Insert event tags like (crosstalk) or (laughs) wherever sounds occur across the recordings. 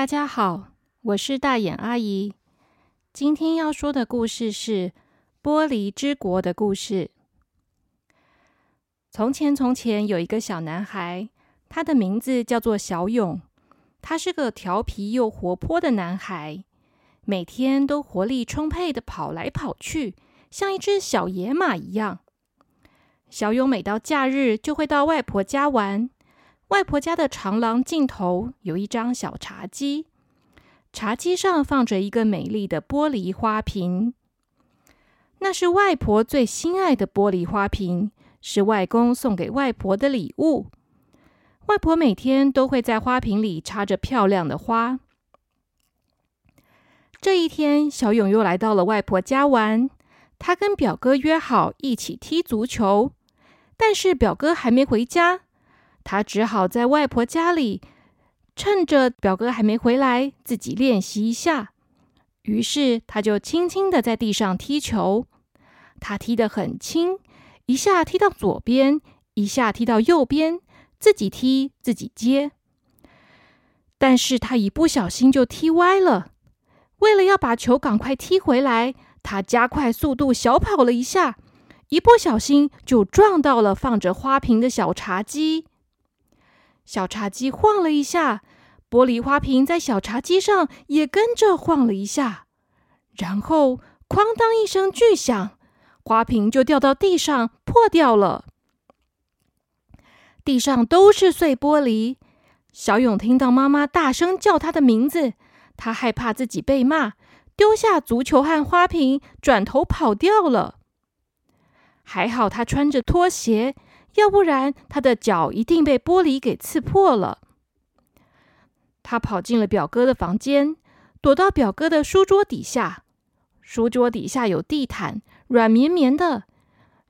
大家好，我是大眼阿姨。今天要说的故事是《玻璃之国》的故事。从前，从前有一个小男孩，他的名字叫做小勇。他是个调皮又活泼的男孩，每天都活力充沛的跑来跑去，像一只小野马一样。小勇每到假日就会到外婆家玩。外婆家的长廊尽头有一张小茶几，茶几上放着一个美丽的玻璃花瓶。那是外婆最心爱的玻璃花瓶，是外公送给外婆的礼物。外婆每天都会在花瓶里插着漂亮的花。这一天，小勇又来到了外婆家玩。他跟表哥约好一起踢足球，但是表哥还没回家。他只好在外婆家里，趁着表哥还没回来，自己练习一下。于是，他就轻轻的在地上踢球。他踢得很轻，一下踢到左边，一下踢到右边，自己踢自己接。但是他一不小心就踢歪了。为了要把球赶快踢回来，他加快速度小跑了一下，一不小心就撞到了放着花瓶的小茶几。小茶几晃了一下，玻璃花瓶在小茶几上也跟着晃了一下，然后哐当一声巨响，花瓶就掉到地上破掉了。地上都是碎玻璃。小勇听到妈妈大声叫他的名字，他害怕自己被骂，丢下足球和花瓶，转头跑掉了。还好他穿着拖鞋。要不然，他的脚一定被玻璃给刺破了。他跑进了表哥的房间，躲到表哥的书桌底下。书桌底下有地毯，软绵绵的。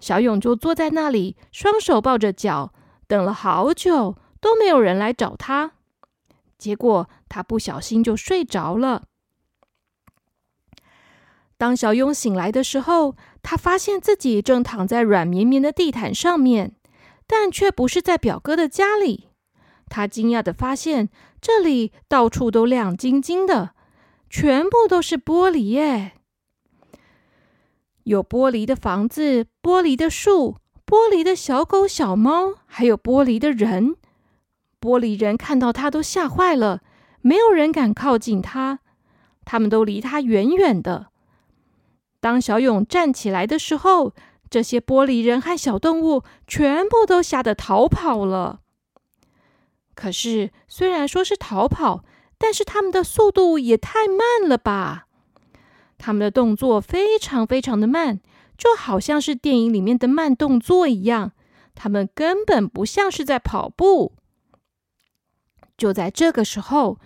小勇就坐在那里，双手抱着脚，等了好久，都没有人来找他。结果，他不小心就睡着了。当小勇醒来的时候，他发现自己正躺在软绵绵的地毯上面。但却不是在表哥的家里。他惊讶的发现，这里到处都亮晶晶的，全部都是玻璃耶！有玻璃的房子，玻璃的树，玻璃的小狗、小猫，还有玻璃的人。玻璃人看到他都吓坏了，没有人敢靠近他，他们都离他远远的。当小勇站起来的时候，这些玻璃人和小动物全部都吓得逃跑了。可是，虽然说是逃跑，但是他们的速度也太慢了吧？他们的动作非常非常的慢，就好像是电影里面的慢动作一样。他们根本不像是在跑步。就在这个时候，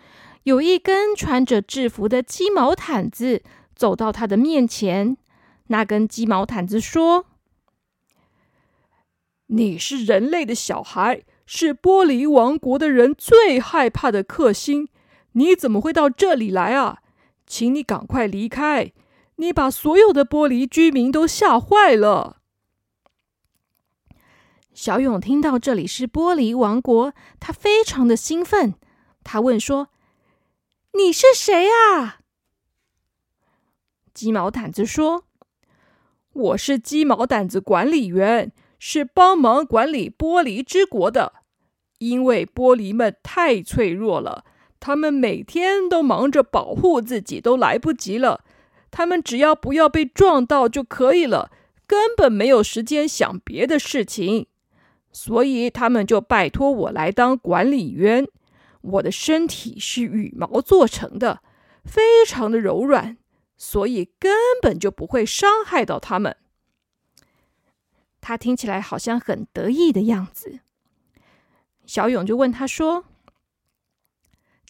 有一根穿着制服的鸡毛毯子走到他的面前。那根鸡毛毯子说。你是人类的小孩，是玻璃王国的人最害怕的克星。你怎么会到这里来啊？请你赶快离开！你把所有的玻璃居民都吓坏了。小勇听到这里是玻璃王国，他非常的兴奋。他问说：“你是谁啊？”鸡毛掸子说：“我是鸡毛掸子管理员。”是帮忙管理玻璃之国的，因为玻璃们太脆弱了，他们每天都忙着保护自己，都来不及了。他们只要不要被撞到就可以了，根本没有时间想别的事情。所以他们就拜托我来当管理员。我的身体是羽毛做成的，非常的柔软，所以根本就不会伤害到他们。他听起来好像很得意的样子。小勇就问他说：“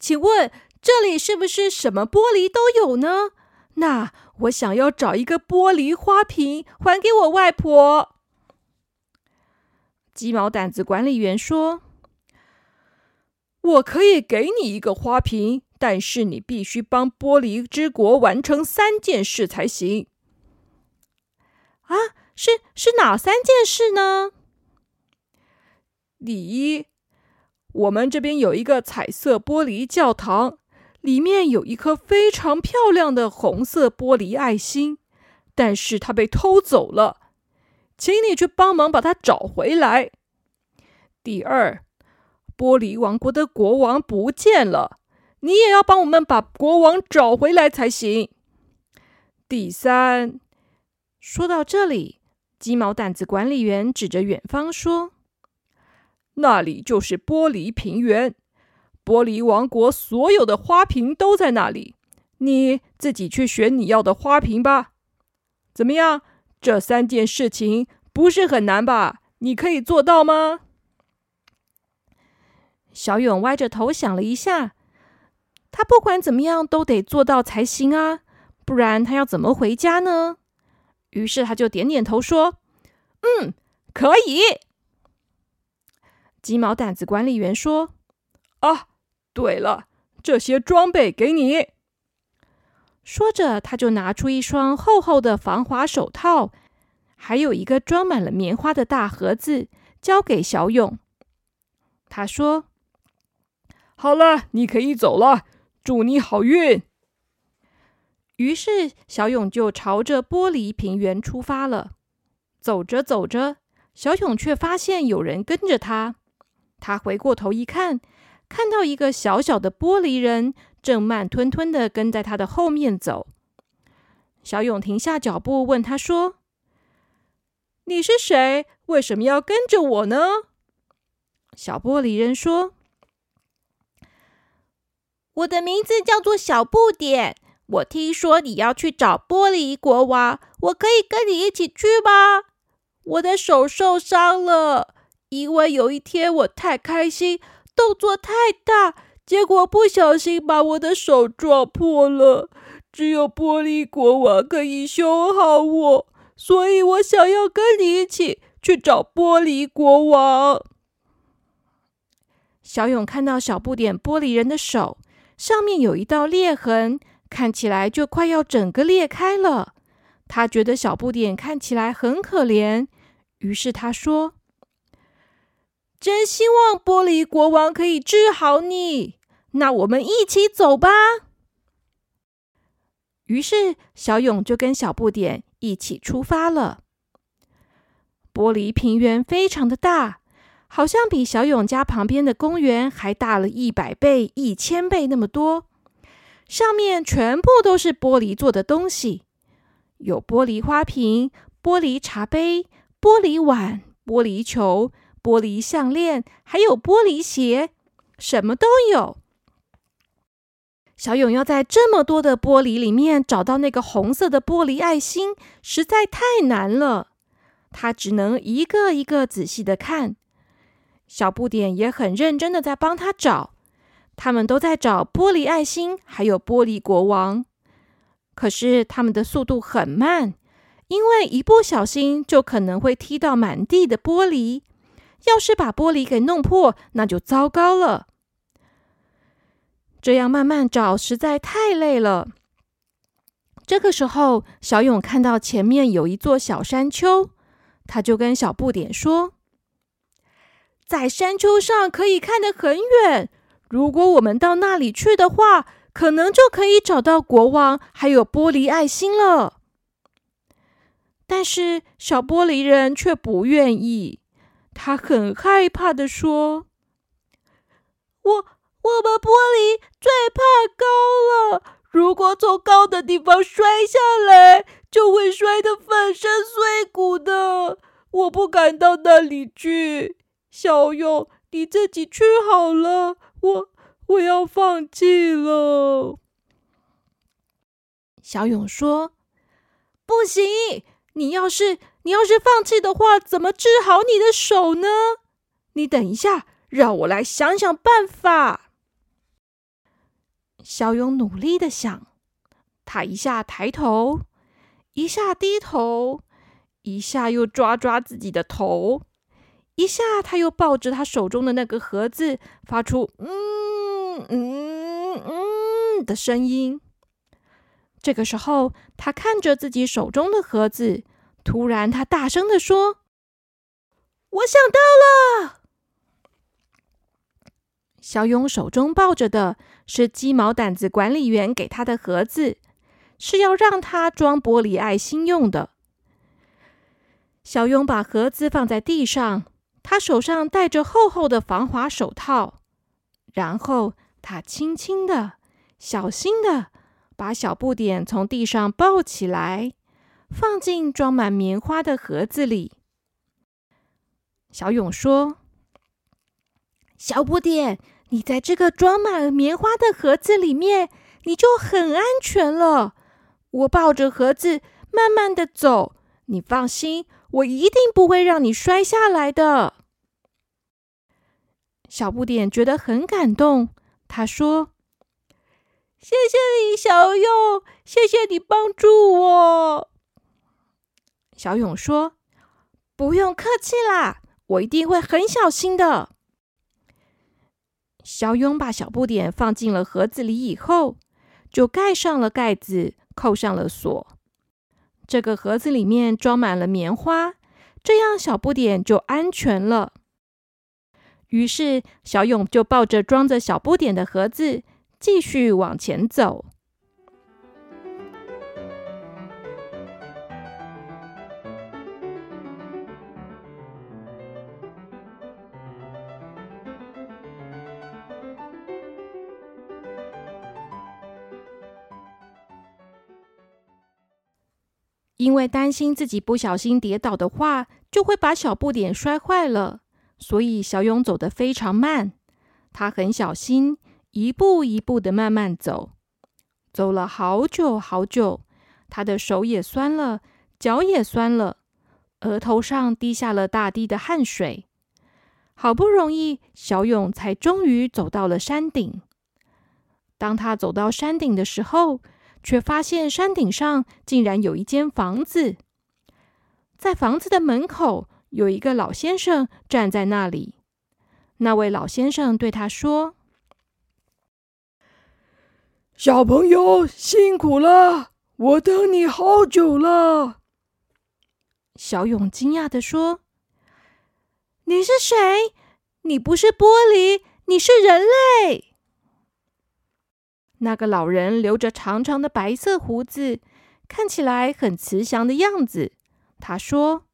请问这里是不是什么玻璃都有呢？那我想要找一个玻璃花瓶还给我外婆。”鸡毛掸子管理员说：“我可以给你一个花瓶，但是你必须帮玻璃之国完成三件事才行。”啊？是是哪三件事呢？第一，我们这边有一个彩色玻璃教堂，里面有一颗非常漂亮的红色玻璃爱心，但是它被偷走了，请你去帮忙把它找回来。第二，玻璃王国的国王不见了，你也要帮我们把国王找回来才行。第三，说到这里，鸡毛掸子管理员指着远方说：“那里就是玻璃平原，玻璃王国所有的花瓶都在那里。你自己去选你要的花瓶吧。怎么样？这三件事情不是很难吧？你可以做到吗？”小勇歪着头想了一下，他不管怎么样都得做到才行啊，不然他要怎么回家呢？于是他就点点头说：“嗯，可以。”鸡毛掸子管理员说：“啊，对了，这些装备给你。”说着，他就拿出一双厚厚的防滑手套，还有一个装满了棉花的大盒子，交给小勇。他说。好了，你可以走了。祝你好运。于是小勇就朝着玻璃平原出发了。走着走着，小勇却发现有人跟着他。他回过头一看，看到一个小小的玻璃人正慢吞吞的跟在他的后面走。小勇停下脚步，问他说：“你是谁？为什么要跟着我呢？”小玻璃人说。我的名字叫做小不点。我听说你要去找玻璃国王，我可以跟你一起去吗？我的手受伤了，因为有一天我太开心，动作太大，结果不小心把我的手撞破了。只有玻璃国王可以修好我，所以我想要跟你一起去找玻璃国王。小勇看到小不点玻璃人的手。上面有一道裂痕，看起来就快要整个裂开了。他觉得小不点看起来很可怜，于是他说：“真希望玻璃国王可以治好你。那我们一起走吧。”于是小勇就跟小不点一起出发了。玻璃平原非常的大。好像比小勇家旁边的公园还大了一百倍、一千倍那么多。上面全部都是玻璃做的东西，有玻璃花瓶、玻璃茶杯、玻璃碗、玻璃球、玻璃项链，还有玻璃鞋，什么都有。小勇要在这么多的玻璃里面找到那个红色的玻璃爱心，实在太难了。他只能一个一个仔细的看。小不点也很认真的在帮他找，他们都在找玻璃爱心，还有玻璃国王。可是他们的速度很慢，因为一不小心就可能会踢到满地的玻璃。要是把玻璃给弄破，那就糟糕了。这样慢慢找实在太累了。这个时候，小勇看到前面有一座小山丘，他就跟小不点说。在山丘上可以看得很远。如果我们到那里去的话，可能就可以找到国王还有玻璃爱心了。但是小玻璃人却不愿意，他很害怕的说：“我我们玻璃最怕高了，如果从高的地方摔下来，就会摔得粉身碎骨的。我不敢到那里去。”小勇，你自己去好了，我我要放弃了。小勇说：“不行，你要是你要是放弃的话，怎么治好你的手呢？你等一下，让我来想想办法。”小勇努力的想，他一下抬头，一下低头，一下又抓抓自己的头。一下，他又抱着他手中的那个盒子，发出“嗯嗯嗯”的声音。这个时候，他看着自己手中的盒子，突然，他大声的说：“我想到了！”小勇手中抱着的是鸡毛掸子管理员给他的盒子，是要让他装玻璃爱心用的。小勇把盒子放在地上，他手上戴着厚厚的防滑手套，然后他轻轻的、小心的把小不点从地上抱起来，放进装满棉花的盒子里。小勇说：“小不点，你在这个装满棉花的盒子里面，你就很安全了。我抱着盒子慢慢的走，你放心。”我一定不会让你摔下来的。小不点觉得很感动，他说：“谢谢你，小勇，谢谢你帮助我。”小勇说：“不用客气啦，我一定会很小心的。”小勇把小不点放进了盒子里以后，就盖上了盖子，扣上了锁。这个盒子里面装满了棉花，这样小不点就安全了。于是小勇就抱着装着小不点的盒子，继续往前走。因为担心自己不小心跌倒的话，就会把小不点摔坏了，所以小勇走得非常慢。他很小心，一步一步的慢慢走，走了好久好久，他的手也酸了，脚也酸了，额头上滴下了大滴的汗水。好不容易，小勇才终于走到了山顶。当他走到山顶的时候，却发现山顶上竟然有一间房子，在房子的门口有一个老先生站在那里。那位老先生对他说：“小朋友辛苦了，我等你好久了。”小勇惊讶的说：“你是谁？你不是玻璃，你是人类。”那个老人留着长长的白色胡子，看起来很慈祥的样子。他说：“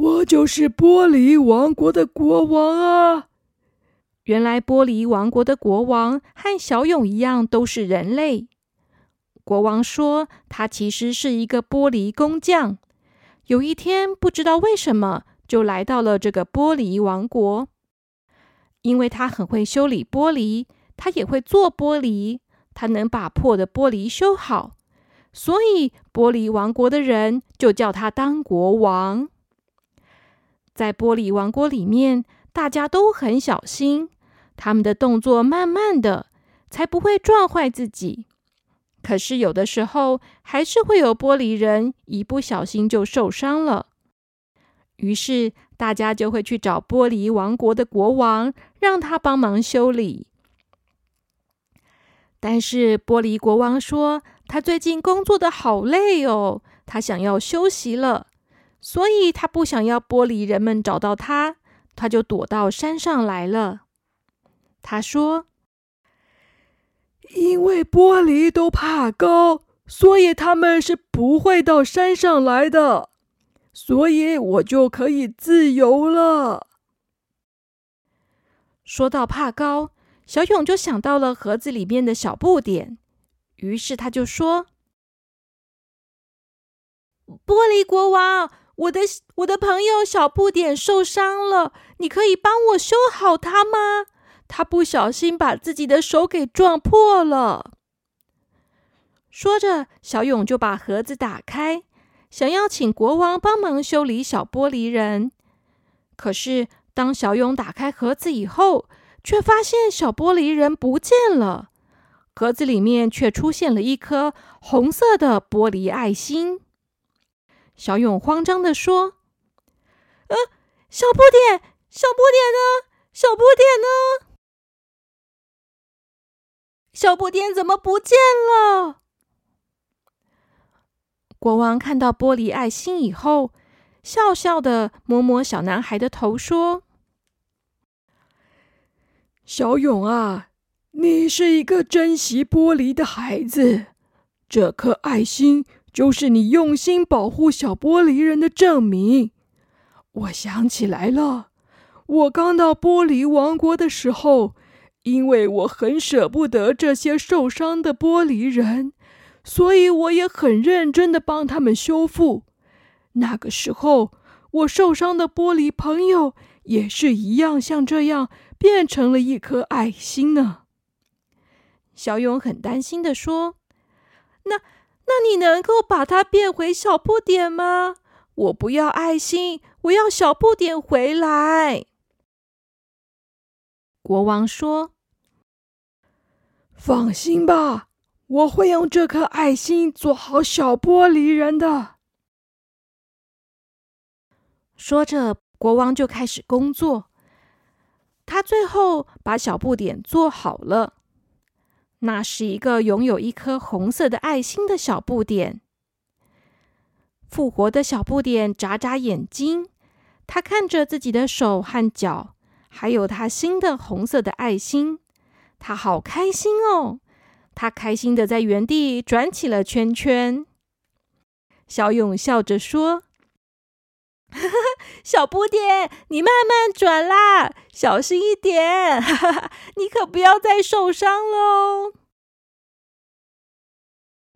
我就是玻璃王国的国王啊！”原来玻璃王国的国王和小勇一样，都是人类。国王说：“他其实是一个玻璃工匠。有一天，不知道为什么，就来到了这个玻璃王国，因为他很会修理玻璃。”他也会做玻璃，他能把破的玻璃修好，所以玻璃王国的人就叫他当国王。在玻璃王国里面，大家都很小心，他们的动作慢慢的，才不会撞坏自己。可是有的时候，还是会有玻璃人一不小心就受伤了，于是大家就会去找玻璃王国的国王，让他帮忙修理。但是玻璃国王说，他最近工作的好累哦，他想要休息了，所以他不想要玻璃人们找到他，他就躲到山上来了。他说：“因为玻璃都怕高，所以他们是不会到山上来的，所以我就可以自由了。”说到怕高。小勇就想到了盒子里面的小不点，于是他就说：“玻璃国王，我的我的朋友小不点受伤了，你可以帮我修好他吗？他不小心把自己的手给撞破了。”说着，小勇就把盒子打开，想要请国王帮忙修理小玻璃人。可是，当小勇打开盒子以后，却发现小玻璃人不见了，盒子里面却出现了一颗红色的玻璃爱心。小勇慌张的说：“呃，小不点，小不点呢？小不点呢？小不点怎么不见了？”国王看到玻璃爱心以后，笑笑的摸摸小男孩的头，说。小勇啊，你是一个珍惜玻璃的孩子，这颗爱心就是你用心保护小玻璃人的证明。我想起来了，我刚到玻璃王国的时候，因为我很舍不得这些受伤的玻璃人，所以我也很认真的帮他们修复。那个时候，我受伤的玻璃朋友也是一样，像这样变成了一颗爱心呢。小勇很担心的说：“那，那你能够把它变回小不点吗？我不要爱心，我要小不点回来。”国王说：“放心吧，我会用这颗爱心做好小玻璃人的。”说着，国王就开始工作。他最后把小不点做好了。那是一个拥有一颗红色的爱心的小不点。复活的小不点眨眨眼睛，他看着自己的手和脚，还有他新的红色的爱心，他好开心哦！他开心的在原地转起了圈圈。小勇笑着说：“哈 (laughs) 哈小不点，你慢慢转啦，小心一点，你可不要再受伤喽。”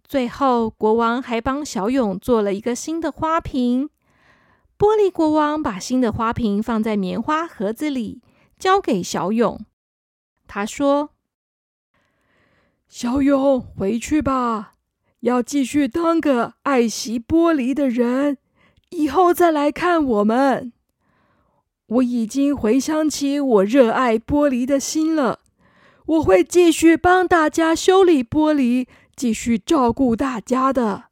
最后，国王还帮小勇做了一个新的花瓶。玻璃国王把新的花瓶放在棉花盒子里，交给小勇。他说：“小勇，回去吧，要继续当个爱惜玻璃的人，以后再来看我们。我已经回想起我热爱玻璃的心了，我会继续帮大家修理玻璃。”继续照顾大家的，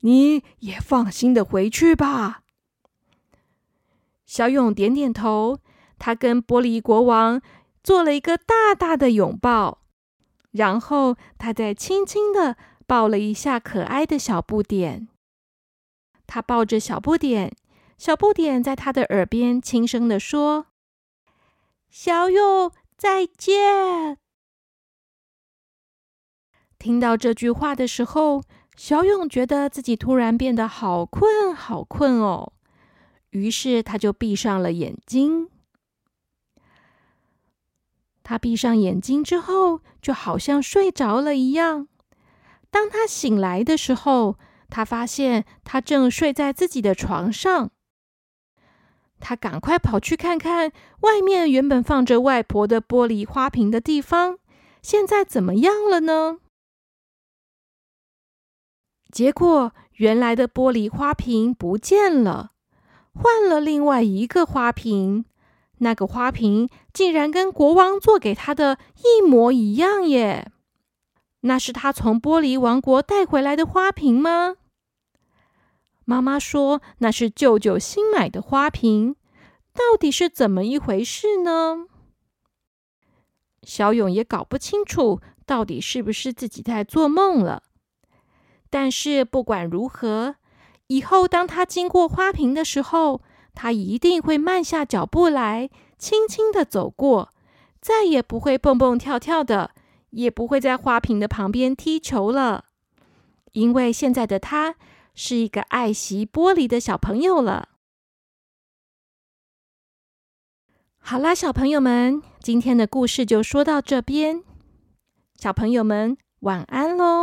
你也放心的回去吧。小勇点点头，他跟玻璃国王做了一个大大的拥抱，然后他再轻轻的抱了一下可爱的小不点。他抱着小不点，小不点在他的耳边轻声的说：“小勇，再见。”听到这句话的时候，小勇觉得自己突然变得好困，好困哦。于是他就闭上了眼睛。他闭上眼睛之后，就好像睡着了一样。当他醒来的时候，他发现他正睡在自己的床上。他赶快跑去看看外面原本放着外婆的玻璃花瓶的地方，现在怎么样了呢？结果，原来的玻璃花瓶不见了，换了另外一个花瓶。那个花瓶竟然跟国王做给他的一模一样耶！那是他从玻璃王国带回来的花瓶吗？妈妈说那是舅舅新买的花瓶，到底是怎么一回事呢？小勇也搞不清楚，到底是不是自己在做梦了。但是不管如何，以后当他经过花瓶的时候，他一定会慢下脚步来，轻轻的走过，再也不会蹦蹦跳跳的，也不会在花瓶的旁边踢球了。因为现在的他是一个爱惜玻璃的小朋友了。好啦，小朋友们，今天的故事就说到这边，小朋友们晚安喽。